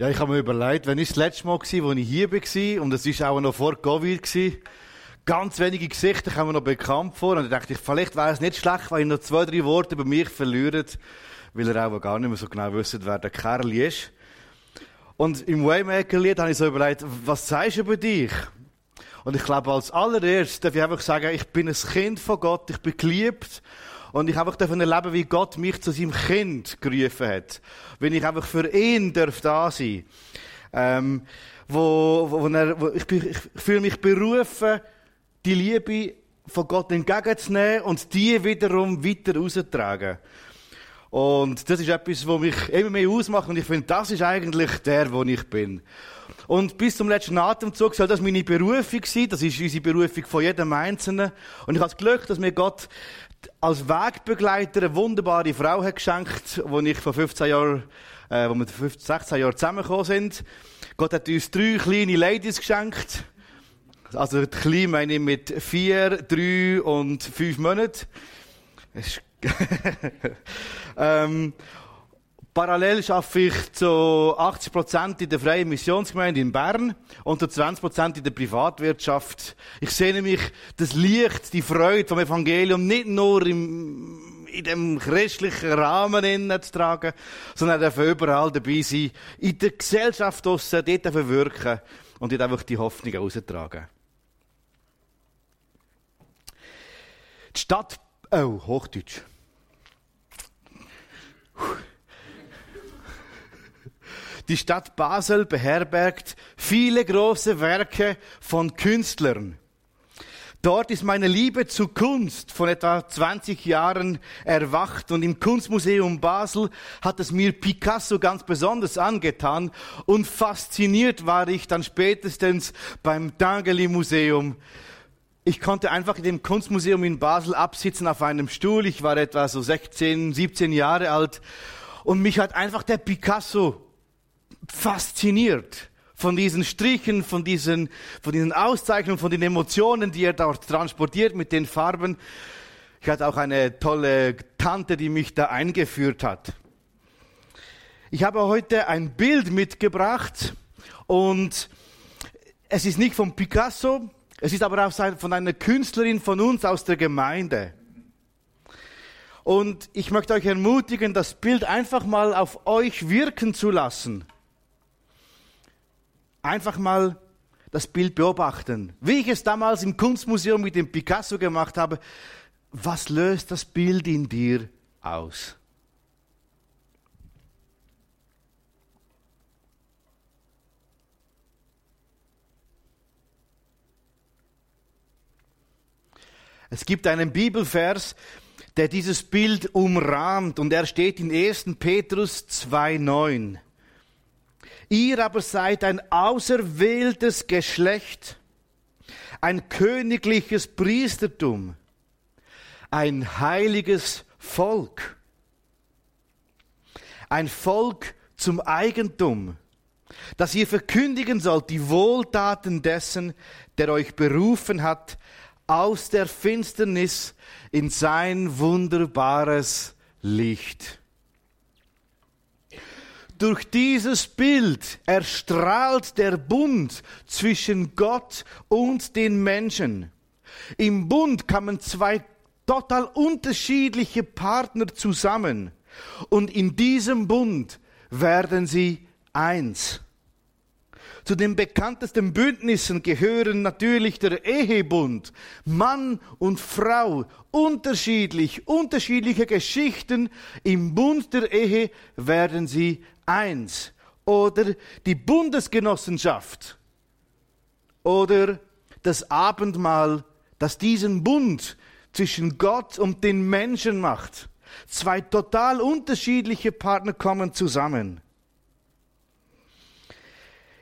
Ja, ich habe mir überlegt, wenn ich das letzte Mal war, wo ich hier war, und es war auch noch vor Covid, ganz wenige Gesichter mir noch bekannt vor, und da dachte ich, vielleicht wäre es nicht schlecht, wenn ich noch zwei, drei Worte über mich verliere, weil er auch gar nicht mehr so genau wüsste, wer der Kerl ist. Und im Waymaker-Lied habe ich so überlegt, was sagst du über dich? Und ich glaube, als allererstes darf ich einfach sagen, ich bin ein Kind von Gott, ich bin geliebt, und ich einfach davon erleben, wie Gott mich zu seinem Kind gerufen hat. Wenn ich einfach für ihn darf da sein. Ähm, wo, wo, wo, er, wo ich, ich, ich fühle mich berufen, die Liebe von Gott entgegenzunehmen und die wiederum weiter rauszutragen. Und das ist etwas, was mich immer mehr ausmacht. Und ich finde, das ist eigentlich der, wo ich bin. Und bis zum letzten Atemzug soll das meine Berufung sein. Das ist unsere Berufung von jedem Einzelnen. Und ich habe das Glück, dass mir Gott als Wegbegleiter eine wunderbare Frau hat geschenkt, wo ich vor 15 Jahren, äh, wo wir 15, 16 Jahre zusammengekommen sind. Gott hat uns drei kleine Ladies geschenkt. Also klein meine ich mit vier, drei und fünf Monaten. ähm, Parallel arbeite ich zu 80% in der Freien Missionsgemeinde in Bern und zu 20% in der Privatwirtschaft. Ich sehne mich das Licht, die Freude vom Evangelium nicht nur im, in dem christlichen Rahmen zu tragen, sondern dafür überall dabei sein, in der Gesellschaft draussen, dort wirken und dort einfach die Hoffnung austragen. Die Stadt, oh, Hochdeutsch. Die Stadt Basel beherbergt viele große Werke von Künstlern. Dort ist meine Liebe zur Kunst von etwa 20 Jahren erwacht und im Kunstmuseum Basel hat es mir Picasso ganz besonders angetan und fasziniert war ich dann spätestens beim Dangeli Museum. Ich konnte einfach in dem Kunstmuseum in Basel absitzen auf einem Stuhl. Ich war etwa so 16, 17 Jahre alt und mich hat einfach der Picasso fasziniert von diesen Strichen, von diesen, von diesen Auszeichnungen, von den Emotionen, die er dort transportiert mit den Farben. Ich hatte auch eine tolle Tante, die mich da eingeführt hat. Ich habe heute ein Bild mitgebracht und es ist nicht von Picasso, es ist aber auch von einer Künstlerin von uns aus der Gemeinde. Und ich möchte euch ermutigen, das Bild einfach mal auf euch wirken zu lassen einfach mal das Bild beobachten. Wie ich es damals im Kunstmuseum mit dem Picasso gemacht habe, was löst das Bild in dir aus? Es gibt einen Bibelvers, der dieses Bild umrahmt und er steht in 1. Petrus 2,9. Ihr aber seid ein auserwähltes Geschlecht, ein königliches Priestertum, ein heiliges Volk, ein Volk zum Eigentum, dass ihr verkündigen sollt die Wohltaten dessen, der euch berufen hat, aus der Finsternis in sein wunderbares Licht. Durch dieses Bild erstrahlt der Bund zwischen Gott und den Menschen. Im Bund kamen zwei total unterschiedliche Partner zusammen und in diesem Bund werden sie eins. Zu den bekanntesten Bündnissen gehören natürlich der Ehebund. Mann und Frau, unterschiedlich, unterschiedliche Geschichten. Im Bund der Ehe werden sie eins. Oder die Bundesgenossenschaft. Oder das Abendmahl, das diesen Bund zwischen Gott und den Menschen macht. Zwei total unterschiedliche Partner kommen zusammen.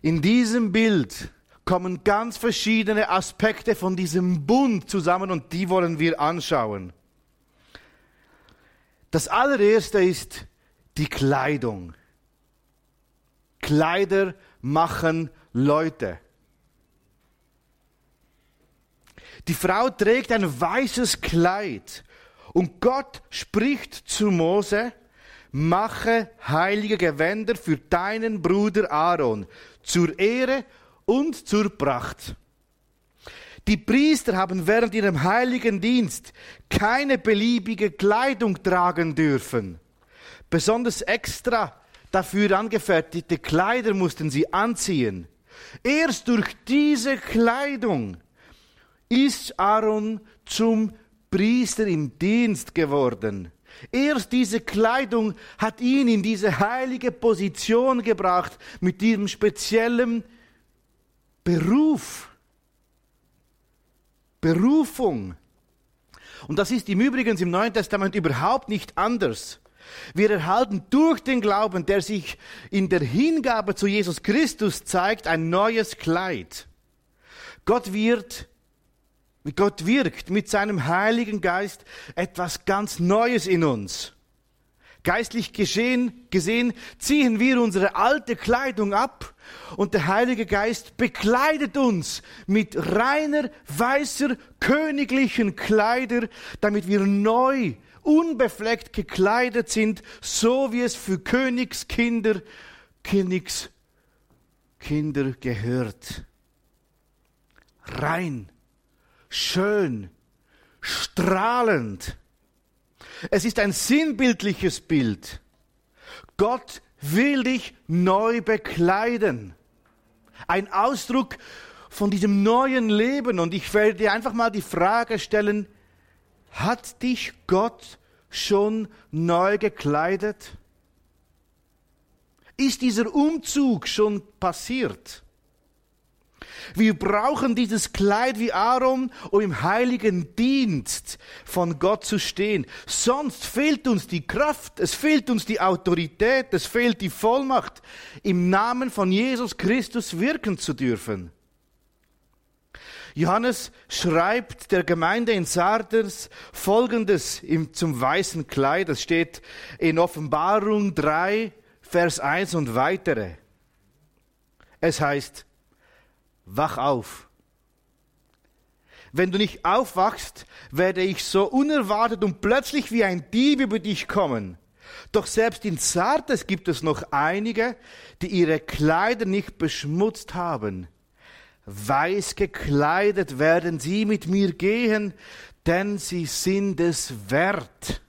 In diesem Bild kommen ganz verschiedene Aspekte von diesem Bund zusammen und die wollen wir anschauen. Das allererste ist die Kleidung. Kleider machen Leute. Die Frau trägt ein weißes Kleid und Gott spricht zu Mose, mache heilige Gewänder für deinen Bruder Aaron, zur Ehre und zur Pracht. Die Priester haben während ihrem heiligen Dienst keine beliebige Kleidung tragen dürfen. Besonders extra dafür angefertigte Kleider mussten sie anziehen. Erst durch diese Kleidung ist Aaron zum Priester im Dienst geworden. Erst diese Kleidung hat ihn in diese heilige Position gebracht mit diesem speziellen Beruf. Berufung. Und das ist im Übrigen im Neuen Testament überhaupt nicht anders. Wir erhalten durch den Glauben, der sich in der Hingabe zu Jesus Christus zeigt, ein neues Kleid. Gott wird, Gott wirkt mit seinem Heiligen Geist etwas ganz Neues in uns. Geistlich geschehen, gesehen ziehen wir unsere alte Kleidung ab und der Heilige Geist bekleidet uns mit reiner, weißer, königlichen Kleider, damit wir neu unbefleckt gekleidet sind, so wie es für Königskinder, Königskinder gehört. Rein, schön, strahlend. Es ist ein sinnbildliches Bild. Gott will dich neu bekleiden. Ein Ausdruck von diesem neuen Leben. Und ich werde dir einfach mal die Frage stellen, hat dich Gott schon neu gekleidet? Ist dieser Umzug schon passiert? Wir brauchen dieses Kleid wie Aaron, um im heiligen Dienst von Gott zu stehen. Sonst fehlt uns die Kraft, es fehlt uns die Autorität, es fehlt die Vollmacht, im Namen von Jesus Christus wirken zu dürfen. Johannes schreibt der Gemeinde in Sardes Folgendes zum weißen Kleid. Das steht in Offenbarung 3, Vers 1 und weitere. Es heißt, wach auf. Wenn du nicht aufwachst, werde ich so unerwartet und plötzlich wie ein Dieb über dich kommen. Doch selbst in Sardes gibt es noch einige, die ihre Kleider nicht beschmutzt haben. Weiß gekleidet werden sie mit mir gehen, denn sie sind es wert.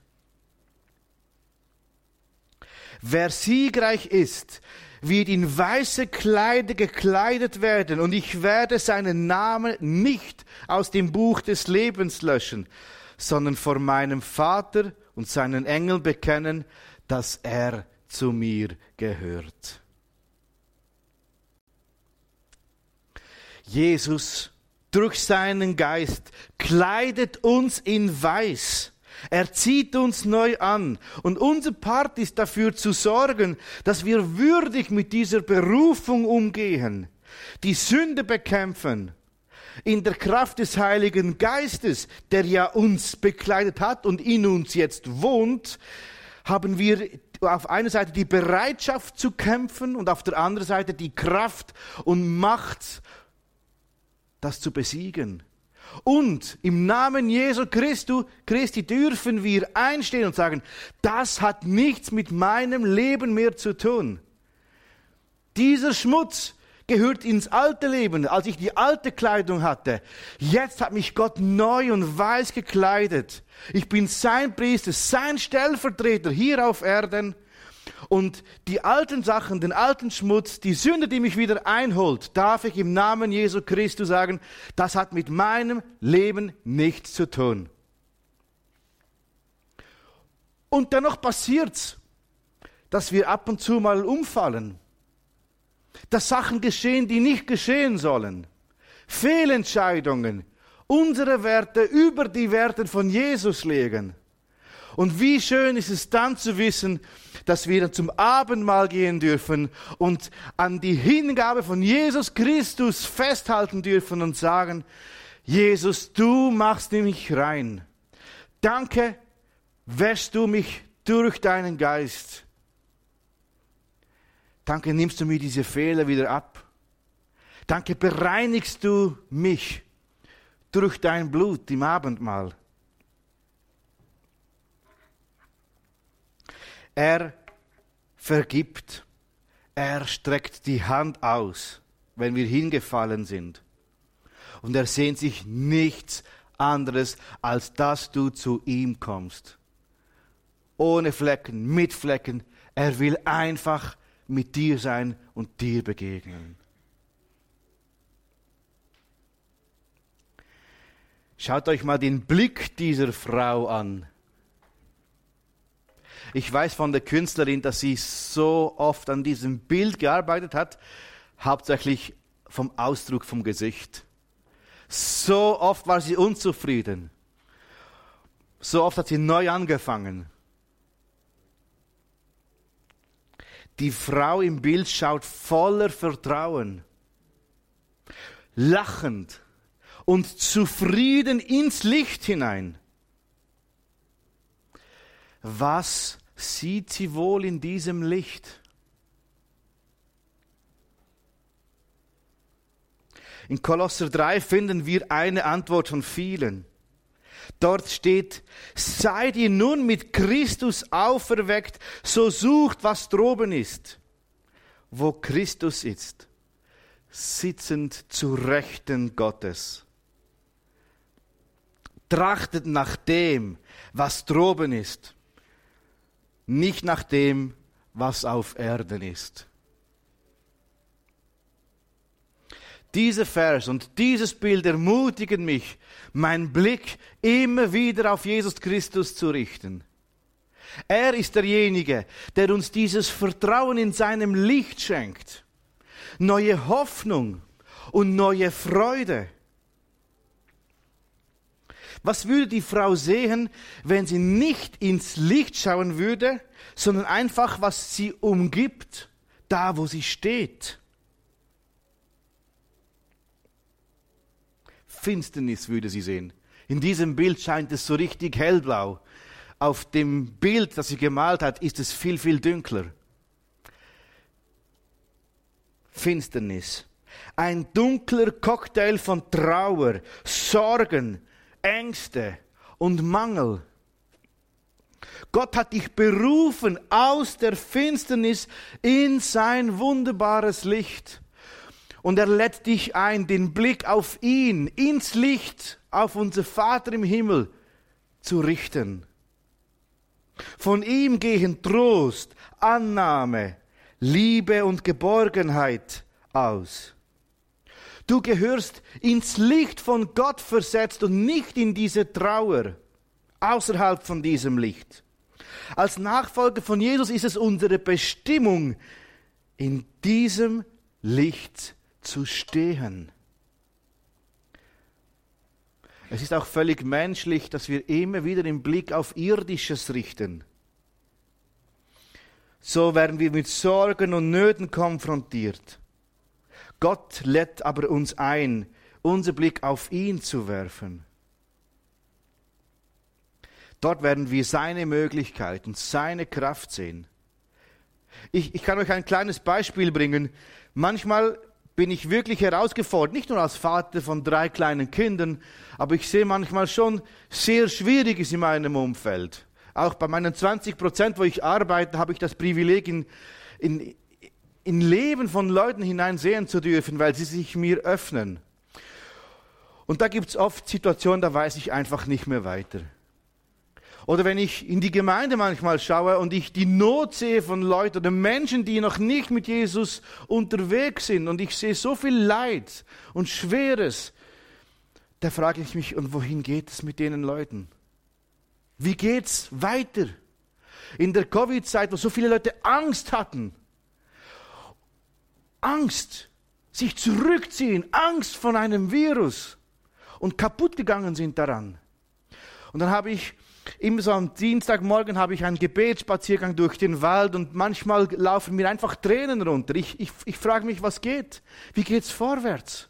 Wer siegreich ist, wird in weiße Kleider gekleidet werden, und ich werde seinen Namen nicht aus dem Buch des Lebens löschen, sondern vor meinem Vater und seinen Engeln bekennen, dass er zu mir gehört. Jesus durch seinen Geist kleidet uns in Weiß. Er zieht uns neu an. Und unser Part ist dafür zu sorgen, dass wir würdig mit dieser Berufung umgehen, die Sünde bekämpfen, in der Kraft des Heiligen Geistes, der ja uns bekleidet hat und in uns jetzt wohnt, haben wir auf einer Seite die Bereitschaft zu kämpfen und auf der anderen Seite die Kraft und Macht das zu besiegen. Und im Namen Jesu Christu, Christi dürfen wir einstehen und sagen, das hat nichts mit meinem Leben mehr zu tun. Dieser Schmutz gehört ins alte Leben, als ich die alte Kleidung hatte. Jetzt hat mich Gott neu und weiß gekleidet. Ich bin sein Priester, sein Stellvertreter hier auf Erden. Und die alten Sachen, den alten Schmutz, die Sünde, die mich wieder einholt, darf ich im Namen Jesu Christus sagen, das hat mit meinem Leben nichts zu tun. Und dennoch passiert's, dass wir ab und zu mal umfallen, dass Sachen geschehen, die nicht geschehen sollen, Fehlentscheidungen, unsere Werte über die Werte von Jesus legen. Und wie schön ist es dann zu wissen, dass wir zum Abendmahl gehen dürfen und an die Hingabe von Jesus Christus festhalten dürfen und sagen, Jesus, du machst mich rein. Danke, wäschst du mich durch deinen Geist. Danke, nimmst du mir diese Fehler wieder ab. Danke, bereinigst du mich durch dein Blut im Abendmahl. Er vergibt. Er streckt die Hand aus, wenn wir hingefallen sind. Und er sehnt sich nichts anderes, als dass du zu ihm kommst. Ohne Flecken, mit Flecken. Er will einfach mit dir sein und dir begegnen. Schaut euch mal den Blick dieser Frau an. Ich weiß von der Künstlerin, dass sie so oft an diesem Bild gearbeitet hat, hauptsächlich vom Ausdruck vom Gesicht. So oft war sie unzufrieden. So oft hat sie neu angefangen. Die Frau im Bild schaut voller Vertrauen, lachend und zufrieden ins Licht hinein. Was sieht sie wohl in diesem Licht? In Kolosser 3 finden wir eine Antwort von vielen. Dort steht, seid ihr nun mit Christus auferweckt, so sucht, was droben ist, wo Christus ist, sitzend zu Rechten Gottes. Trachtet nach dem, was droben ist, nicht nach dem, was auf Erden ist. Dieser Vers und dieses Bild ermutigen mich, meinen Blick immer wieder auf Jesus Christus zu richten. Er ist derjenige, der uns dieses Vertrauen in seinem Licht schenkt, neue Hoffnung und neue Freude. Was würde die Frau sehen, wenn sie nicht ins Licht schauen würde, sondern einfach, was sie umgibt, da wo sie steht? Finsternis würde sie sehen. In diesem Bild scheint es so richtig hellblau. Auf dem Bild, das sie gemalt hat, ist es viel, viel dunkler. Finsternis. Ein dunkler Cocktail von Trauer, Sorgen, Ängste und Mangel. Gott hat dich berufen aus der Finsternis in sein wunderbares Licht. Und er lädt dich ein, den Blick auf ihn, ins Licht, auf unser Vater im Himmel zu richten. Von ihm gehen Trost, Annahme, Liebe und Geborgenheit aus. Du gehörst ins Licht von Gott versetzt und nicht in diese Trauer außerhalb von diesem Licht. Als Nachfolger von Jesus ist es unsere Bestimmung, in diesem Licht zu stehen. Es ist auch völlig menschlich, dass wir immer wieder den Blick auf Irdisches richten. So werden wir mit Sorgen und Nöten konfrontiert. Gott lädt aber uns ein, unser Blick auf ihn zu werfen. Dort werden wir seine Möglichkeiten, seine Kraft sehen. Ich, ich kann euch ein kleines Beispiel bringen. Manchmal bin ich wirklich herausgefordert, nicht nur als Vater von drei kleinen Kindern, aber ich sehe manchmal schon sehr Schwieriges in meinem Umfeld. Auch bei meinen 20 Prozent, wo ich arbeite, habe ich das Privileg, in, in, in Leben von Leuten hineinsehen zu dürfen, weil sie sich mir öffnen. Und da gibt es oft Situationen, da weiß ich einfach nicht mehr weiter. Oder wenn ich in die Gemeinde manchmal schaue und ich die Not sehe von Leuten oder Menschen, die noch nicht mit Jesus unterwegs sind und ich sehe so viel Leid und Schweres, da frage ich mich, und wohin geht es mit denen Leuten? Wie geht's weiter? In der Covid-Zeit, wo so viele Leute Angst hatten. Angst, sich zurückziehen, Angst von einem Virus und kaputt gegangen sind daran. Und dann habe ich immer so am Dienstagmorgen habe ich einen Gebetsspaziergang durch den Wald und manchmal laufen mir einfach Tränen runter. Ich, ich, ich frage mich, was geht? Wie geht's vorwärts?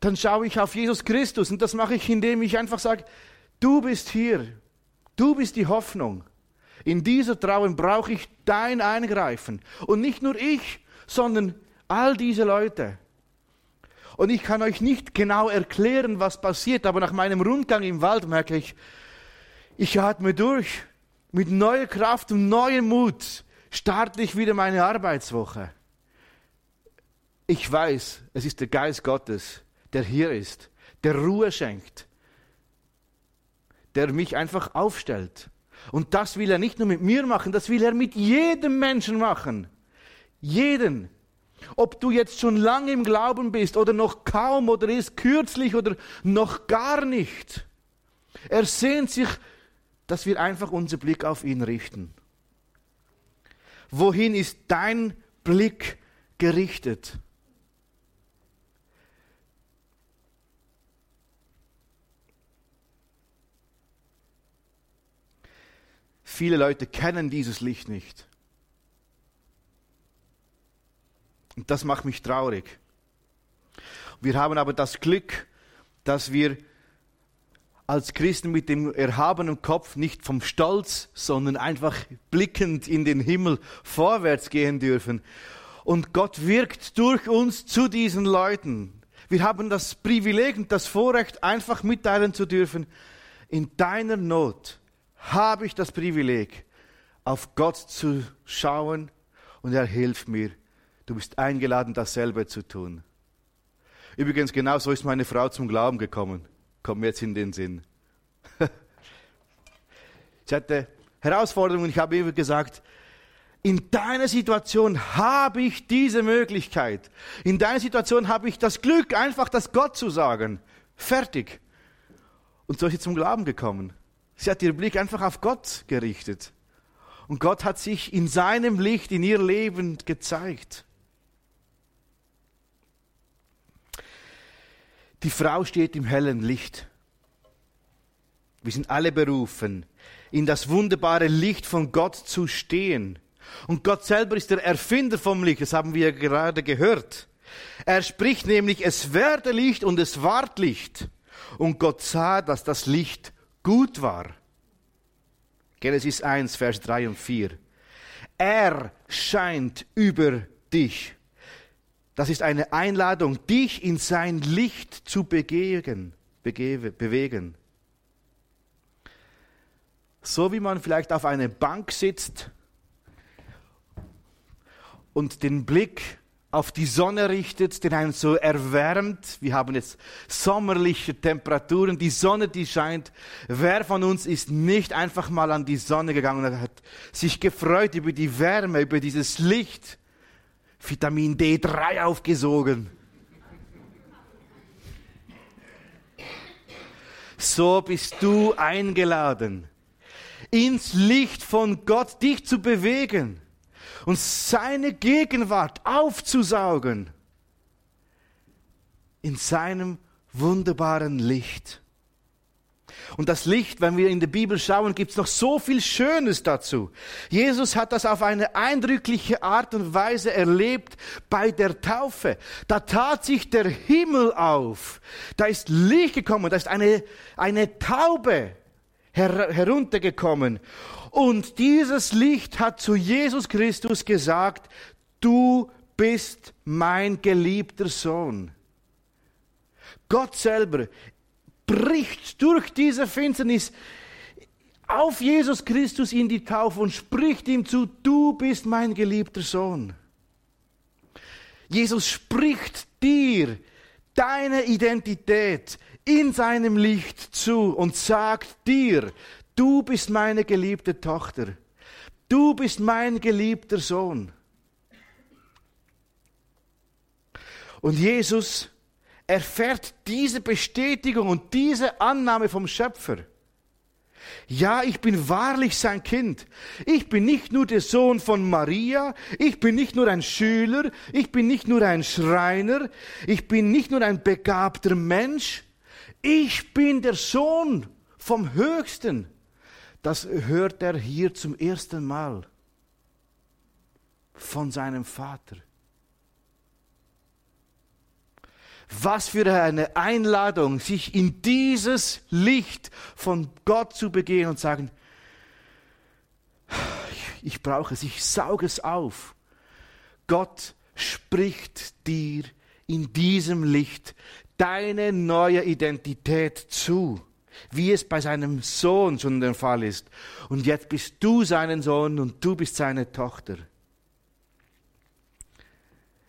Dann schaue ich auf Jesus Christus und das mache ich, indem ich einfach sage, du bist hier, du bist die Hoffnung. In dieser Trauer brauche ich dein Eingreifen. Und nicht nur ich, sondern all diese Leute. Und ich kann euch nicht genau erklären, was passiert, aber nach meinem Rundgang im Wald merke ich, ich atme durch. mit neuer Kraft und neuem Mut starte ich wieder meine Arbeitswoche. Ich weiß, es ist der Geist Gottes, der hier ist, der Ruhe schenkt, der mich einfach aufstellt. Und das will er nicht nur mit mir machen, das will er mit jedem Menschen machen. Jeden. Ob du jetzt schon lange im Glauben bist oder noch kaum oder ist kürzlich oder noch gar nicht. Er sehnt sich, dass wir einfach unseren Blick auf ihn richten. Wohin ist dein Blick gerichtet? Viele Leute kennen dieses Licht nicht. Und das macht mich traurig. Wir haben aber das Glück, dass wir als Christen mit dem erhabenen Kopf nicht vom Stolz, sondern einfach blickend in den Himmel vorwärts gehen dürfen. Und Gott wirkt durch uns zu diesen Leuten. Wir haben das Privileg und das Vorrecht, einfach mitteilen zu dürfen, in deiner Not habe ich das Privileg, auf Gott zu schauen und er hilft mir. Du bist eingeladen, dasselbe zu tun. Übrigens, genau so ist meine Frau zum Glauben gekommen. Kommt mir jetzt in den Sinn. ich hatte Herausforderungen, ich habe immer gesagt, in deiner Situation habe ich diese Möglichkeit. In deiner Situation habe ich das Glück, einfach das Gott zu sagen. Fertig. Und so ist sie zum Glauben gekommen. Sie hat ihren Blick einfach auf Gott gerichtet. Und Gott hat sich in seinem Licht in ihr Leben gezeigt. Die Frau steht im hellen Licht. Wir sind alle berufen, in das wunderbare Licht von Gott zu stehen. Und Gott selber ist der Erfinder vom Licht, das haben wir gerade gehört. Er spricht nämlich, es werde Licht und es ward Licht. Und Gott sah, dass das Licht gut war. Genesis 1, Vers 3 und 4. Er scheint über dich. Das ist eine Einladung, dich in sein Licht zu begegen, bewegen. So wie man vielleicht auf einer Bank sitzt und den Blick auf die Sonne richtet, den einen so erwärmt. Wir haben jetzt sommerliche Temperaturen, die Sonne, die scheint. Wer von uns ist nicht einfach mal an die Sonne gegangen und hat sich gefreut über die Wärme, über dieses Licht, Vitamin D3 aufgesogen? So bist du eingeladen, ins Licht von Gott dich zu bewegen und seine Gegenwart aufzusaugen in seinem wunderbaren Licht. Und das Licht, wenn wir in die Bibel schauen, gibt es noch so viel Schönes dazu. Jesus hat das auf eine eindrückliche Art und Weise erlebt bei der Taufe. Da tat sich der Himmel auf. Da ist Licht gekommen. Da ist eine, eine Taube her heruntergekommen. Und dieses Licht hat zu Jesus Christus gesagt, du bist mein geliebter Sohn. Gott selber bricht durch diese Finsternis auf Jesus Christus in die Taufe und spricht ihm zu, du bist mein geliebter Sohn. Jesus spricht dir deine Identität in seinem Licht zu und sagt dir, Du bist meine geliebte Tochter. Du bist mein geliebter Sohn. Und Jesus erfährt diese Bestätigung und diese Annahme vom Schöpfer. Ja, ich bin wahrlich sein Kind. Ich bin nicht nur der Sohn von Maria, ich bin nicht nur ein Schüler, ich bin nicht nur ein Schreiner, ich bin nicht nur ein begabter Mensch, ich bin der Sohn vom Höchsten das hört er hier zum ersten Mal von seinem Vater. Was für eine Einladung, sich in dieses Licht von Gott zu begehen und sagen, ich brauche es, ich sauge es auf. Gott spricht dir in diesem Licht deine neue Identität zu. wie es bei seinem Sohn schon der Fall ist. Und jetzt bist du seinen Sohn und du bist seine Tochter.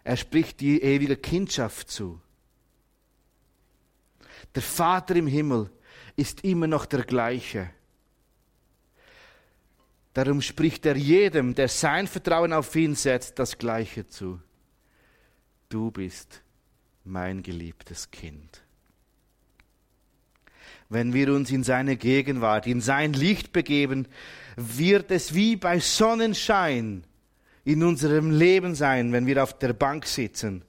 Er spricht die ewige Kindschaft zu. Der Vater im Himmel ist immer noch der gleiche. Darum spricht er jedem, der sein Vertrauen auf ihn setzt, das Gleiche zu. Du bist mein geliebtes Kind. Wenn wir uns in seine Gegenwart, in sein Licht begeben, wird es wie bei Sonnenschein in unserem Leben sein, wenn wir auf der Bank sitzen.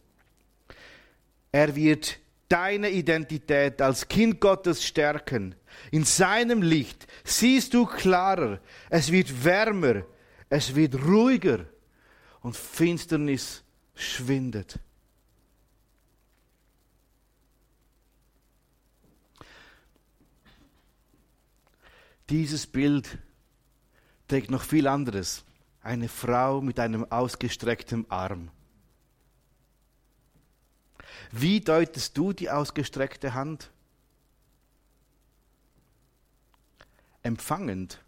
Er wird deine Identität als Kind Gottes stärken. In seinem Licht siehst du klarer, es wird wärmer, es wird ruhiger und Finsternis schwindet. Dieses Bild trägt noch viel anderes. Eine Frau mit einem ausgestreckten Arm. Wie deutest du die ausgestreckte Hand? Empfangend.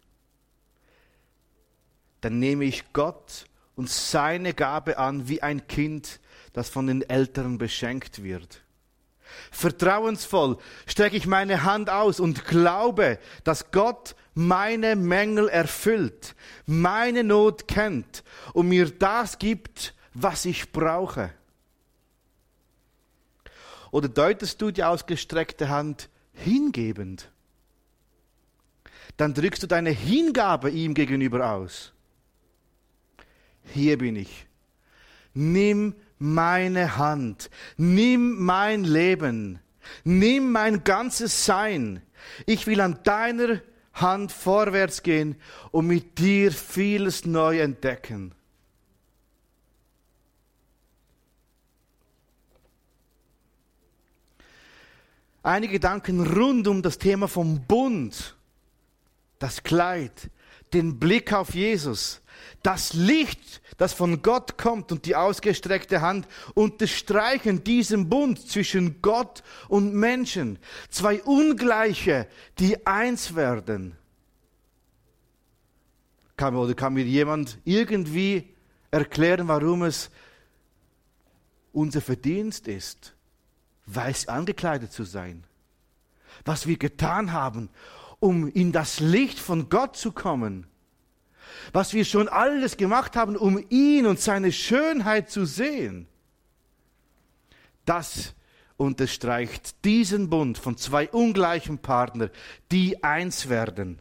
Dann nehme ich Gott und seine Gabe an wie ein Kind, das von den Eltern beschenkt wird. Vertrauensvoll strecke ich meine Hand aus und glaube, dass Gott meine Mängel erfüllt, meine Not kennt und mir das gibt, was ich brauche. Oder deutest du die ausgestreckte Hand hingebend? Dann drückst du deine Hingabe ihm gegenüber aus. Hier bin ich. Nimm meine Hand. Nimm mein Leben. Nimm mein ganzes Sein. Ich will an deiner Hand vorwärts gehen und mit dir vieles neu entdecken. Einige Gedanken rund um das Thema vom Bund, das Kleid, den Blick auf Jesus, das Licht, das von Gott kommt und die ausgestreckte Hand unterstreichen diesen Bund zwischen Gott und Menschen. Zwei Ungleiche, die eins werden. Kann, oder kann mir jemand irgendwie erklären, warum es unser Verdienst ist, weiß angekleidet zu sein? Was wir getan haben, um in das Licht von Gott zu kommen was wir schon alles gemacht haben, um ihn und seine Schönheit zu sehen, das unterstreicht diesen Bund von zwei ungleichen Partnern, die eins werden.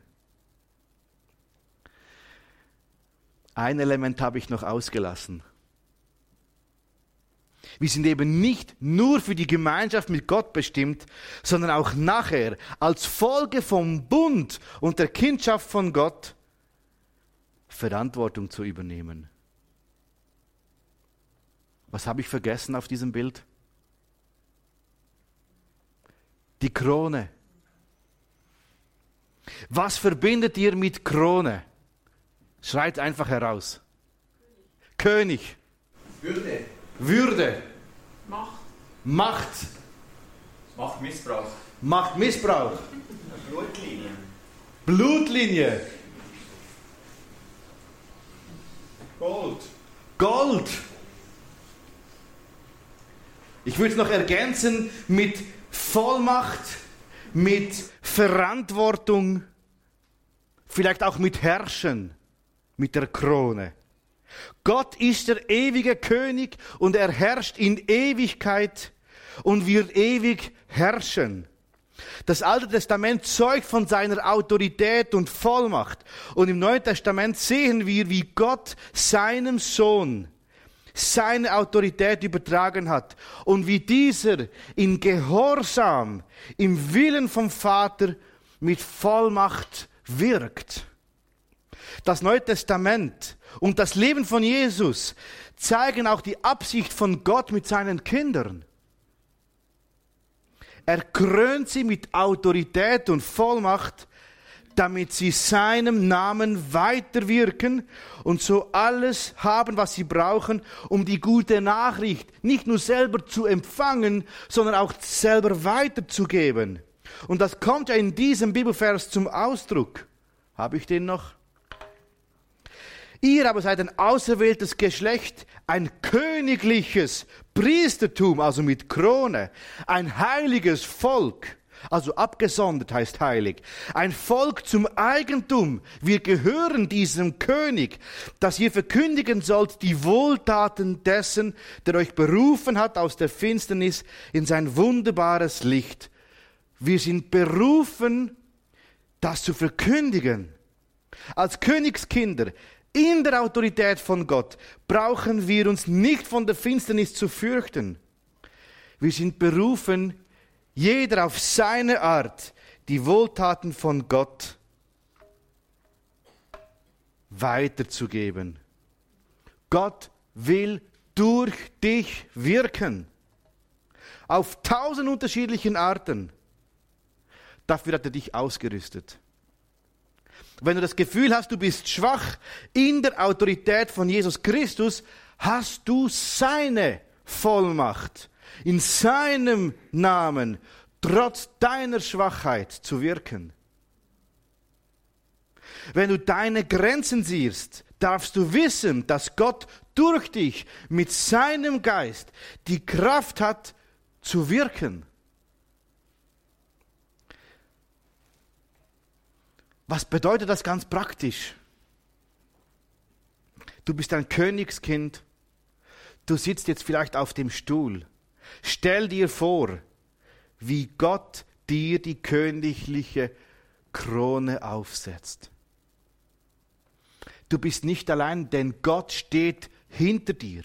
Ein Element habe ich noch ausgelassen. Wir sind eben nicht nur für die Gemeinschaft mit Gott bestimmt, sondern auch nachher als Folge vom Bund und der Kindschaft von Gott Verantwortung zu übernehmen. Was habe ich vergessen auf diesem Bild? Die Krone. Was verbindet ihr mit Krone? Schreit einfach heraus. König. Würde. Würde. Macht. Macht. Machtmissbrauch. Machtmissbrauch. Blutlinie. Blutlinie. Gold. Gold. Ich würde es noch ergänzen mit Vollmacht, mit Verantwortung, vielleicht auch mit Herrschen, mit der Krone. Gott ist der ewige König und er herrscht in Ewigkeit und wird ewig herrschen. Das Alte Testament zeugt von seiner Autorität und Vollmacht. Und im Neuen Testament sehen wir, wie Gott seinem Sohn seine Autorität übertragen hat und wie dieser in Gehorsam, im Willen vom Vater mit Vollmacht wirkt. Das Neue Testament und das Leben von Jesus zeigen auch die Absicht von Gott mit seinen Kindern. Er krönt sie mit Autorität und Vollmacht, damit sie seinem Namen weiterwirken und so alles haben, was sie brauchen, um die gute Nachricht nicht nur selber zu empfangen, sondern auch selber weiterzugeben. Und das kommt ja in diesem Bibelvers zum Ausdruck. Habe ich den noch? Ihr aber seid ein auserwähltes Geschlecht, ein königliches Priestertum, also mit Krone, ein heiliges Volk, also abgesondert heißt heilig, ein Volk zum Eigentum. Wir gehören diesem König, dass ihr verkündigen sollt die Wohltaten dessen, der euch berufen hat aus der Finsternis in sein wunderbares Licht. Wir sind berufen, das zu verkündigen. Als Königskinder in der Autorität von Gott brauchen wir uns nicht von der Finsternis zu fürchten. Wir sind berufen, jeder auf seine Art die Wohltaten von Gott weiterzugeben. Gott will durch dich wirken. Auf tausend unterschiedlichen Arten. Dafür hat er dich ausgerüstet. Wenn du das Gefühl hast, du bist schwach in der Autorität von Jesus Christus, hast du seine Vollmacht in seinem Namen trotz deiner Schwachheit zu wirken. Wenn du deine Grenzen siehst, darfst du wissen, dass Gott durch dich mit seinem Geist die Kraft hat zu wirken. Was bedeutet das ganz praktisch? Du bist ein Königskind. Du sitzt jetzt vielleicht auf dem Stuhl. Stell dir vor, wie Gott dir die königliche Krone aufsetzt. Du bist nicht allein, denn Gott steht hinter dir.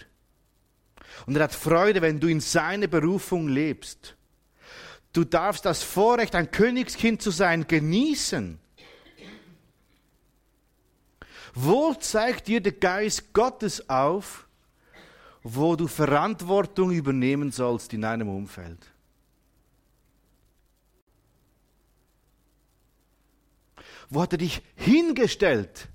Und er hat Freude, wenn du in seine Berufung lebst. Du darfst das Vorrecht, ein Königskind zu sein, genießen. Wo zeigt dir der Geist Gottes auf, wo du Verantwortung übernehmen sollst in einem Umfeld? Wo hat er dich hingestellt?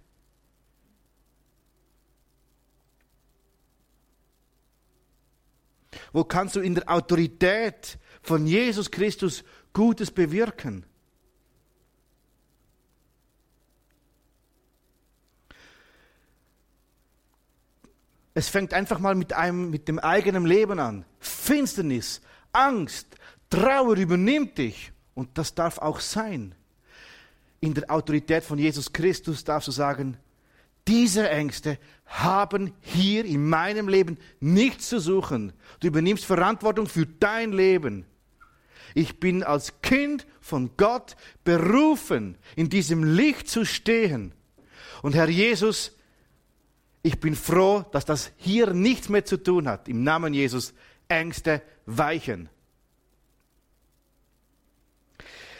Wo kannst du in der Autorität von Jesus Christus Gutes bewirken? Es fängt einfach mal mit, einem, mit dem eigenen Leben an. Finsternis, Angst, Trauer übernimmt dich. Und das darf auch sein. In der Autorität von Jesus Christus darfst du sagen, diese Ängste haben hier in meinem Leben nichts zu suchen. Du übernimmst Verantwortung für dein Leben. Ich bin als Kind von Gott berufen, in diesem Licht zu stehen. Und Herr Jesus, ich bin froh, dass das hier nichts mehr zu tun hat. Im Namen Jesus Ängste weichen.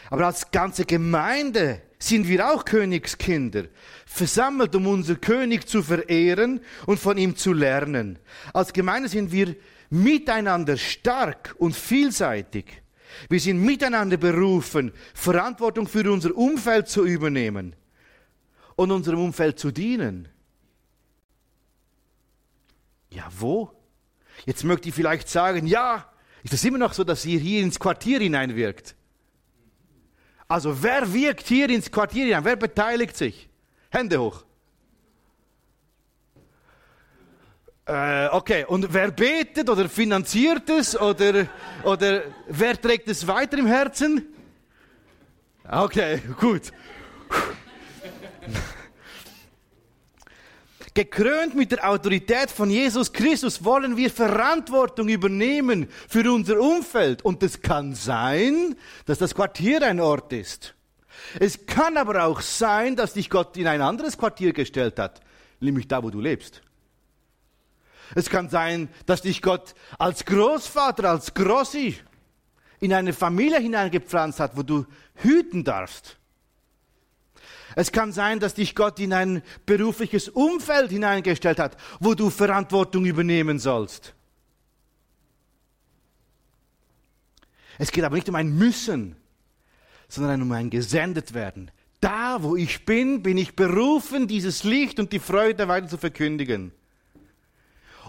Aber als ganze Gemeinde sind wir auch Königskinder, versammelt, um unser König zu verehren und von ihm zu lernen. Als Gemeinde sind wir miteinander stark und vielseitig. Wir sind miteinander berufen, Verantwortung für unser Umfeld zu übernehmen und unserem Umfeld zu dienen. Ja, wo? Jetzt mögt ihr vielleicht sagen, ja, ist es immer noch so, dass ihr hier ins Quartier hineinwirkt? Also wer wirkt hier ins Quartier hinein? Wer beteiligt sich? Hände hoch. Äh, okay, und wer betet oder finanziert es oder, oder wer trägt es weiter im Herzen? Okay, gut. Gekrönt mit der Autorität von Jesus Christus wollen wir Verantwortung übernehmen für unser Umfeld. Und es kann sein, dass das Quartier ein Ort ist. Es kann aber auch sein, dass dich Gott in ein anderes Quartier gestellt hat, nämlich da, wo du lebst. Es kann sein, dass dich Gott als Großvater, als Grossi in eine Familie hineingepflanzt hat, wo du hüten darfst. Es kann sein, dass dich Gott in ein berufliches Umfeld hineingestellt hat, wo du Verantwortung übernehmen sollst. Es geht aber nicht um ein Müssen, sondern um ein gesendet werden. Da, wo ich bin, bin ich berufen, dieses Licht und die Freude weiter zu verkündigen.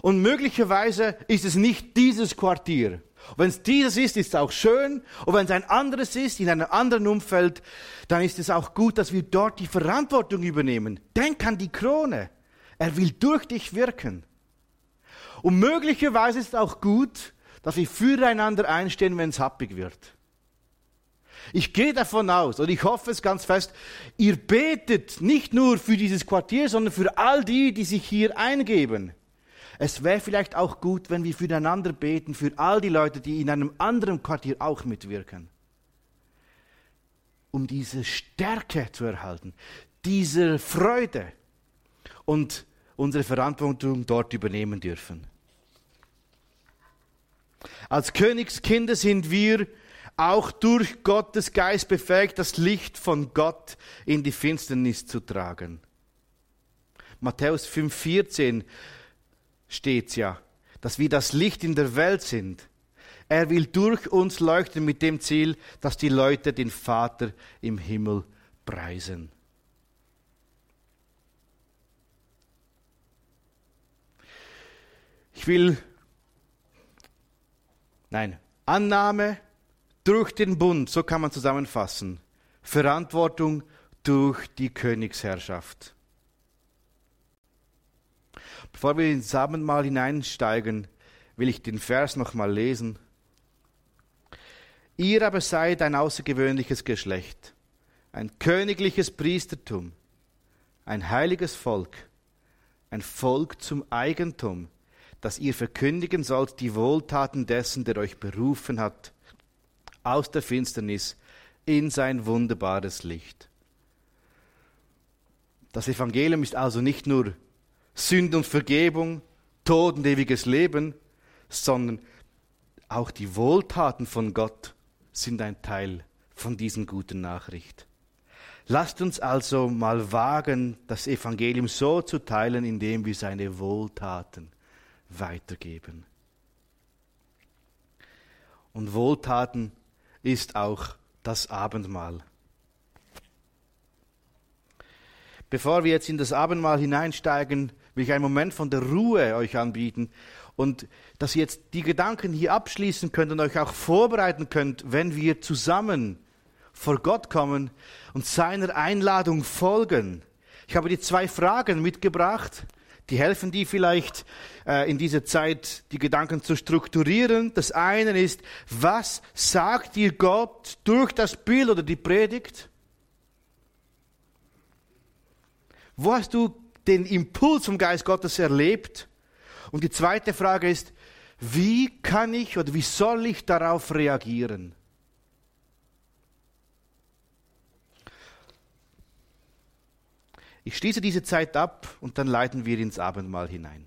Und möglicherweise ist es nicht dieses Quartier Wenn es dieses ist, ist es auch schön. Und wenn es ein anderes ist, in einem anderen Umfeld, dann ist es auch gut, dass wir dort die Verantwortung übernehmen. Denk an die Krone. Er will durch dich wirken. Und möglicherweise ist es auch gut, dass wir füreinander einstehen, wenn es happig wird. Ich gehe davon aus und ich hoffe es ganz fest, ihr betet nicht nur für dieses Quartier, sondern für all die, die sich hier eingeben. Es wäre vielleicht auch gut, wenn wir füreinander beten, für all die Leute, die in einem anderen Quartier auch mitwirken. Um diese Stärke zu erhalten, diese Freude und unsere Verantwortung dort übernehmen dürfen. Als Königskinder sind wir auch durch Gottes Geist befähigt, das Licht von Gott in die Finsternis zu tragen. Matthäus 5,14 steht ja, dass wir das Licht in der Welt sind. Er will durch uns leuchten mit dem Ziel, dass die Leute den Vater im Himmel preisen. Ich will, nein, Annahme durch den Bund, so kann man zusammenfassen. Verantwortung durch die Königsherrschaft. Bevor wir ins Abendmahl hineinsteigen, will ich den Vers nochmal lesen. Ihr aber seid ein außergewöhnliches Geschlecht, ein königliches Priestertum, ein heiliges Volk, ein Volk zum Eigentum, dass ihr verkündigen sollt die Wohltaten dessen, der euch berufen hat, aus der Finsternis in sein wunderbares Licht. Das Evangelium ist also nicht nur Sünde und Vergebung, Tod und ewiges Leben, sondern auch die Wohltaten von Gott sind ein Teil von diesen guten Nachricht. Lasst uns also mal wagen, das Evangelium so zu teilen, indem wir seine Wohltaten weitergeben. Und Wohltaten ist auch das Abendmahl. Bevor wir jetzt in das Abendmahl hineinsteigen, will ich einen Moment von der Ruhe euch anbieten und dass ihr jetzt die Gedanken hier abschließen könnt und euch auch vorbereiten könnt, wenn wir zusammen vor Gott kommen und seiner Einladung folgen. Ich habe die zwei Fragen mitgebracht, die helfen dir vielleicht äh, in dieser Zeit, die Gedanken zu strukturieren. Das eine ist, was sagt dir Gott durch das Bild oder die Predigt? Wo hast du den Impuls vom Geist Gottes erlebt? Und die zweite Frage ist, wie kann ich oder wie soll ich darauf reagieren? Ich schließe diese Zeit ab und dann leiten wir ins Abendmahl hinein.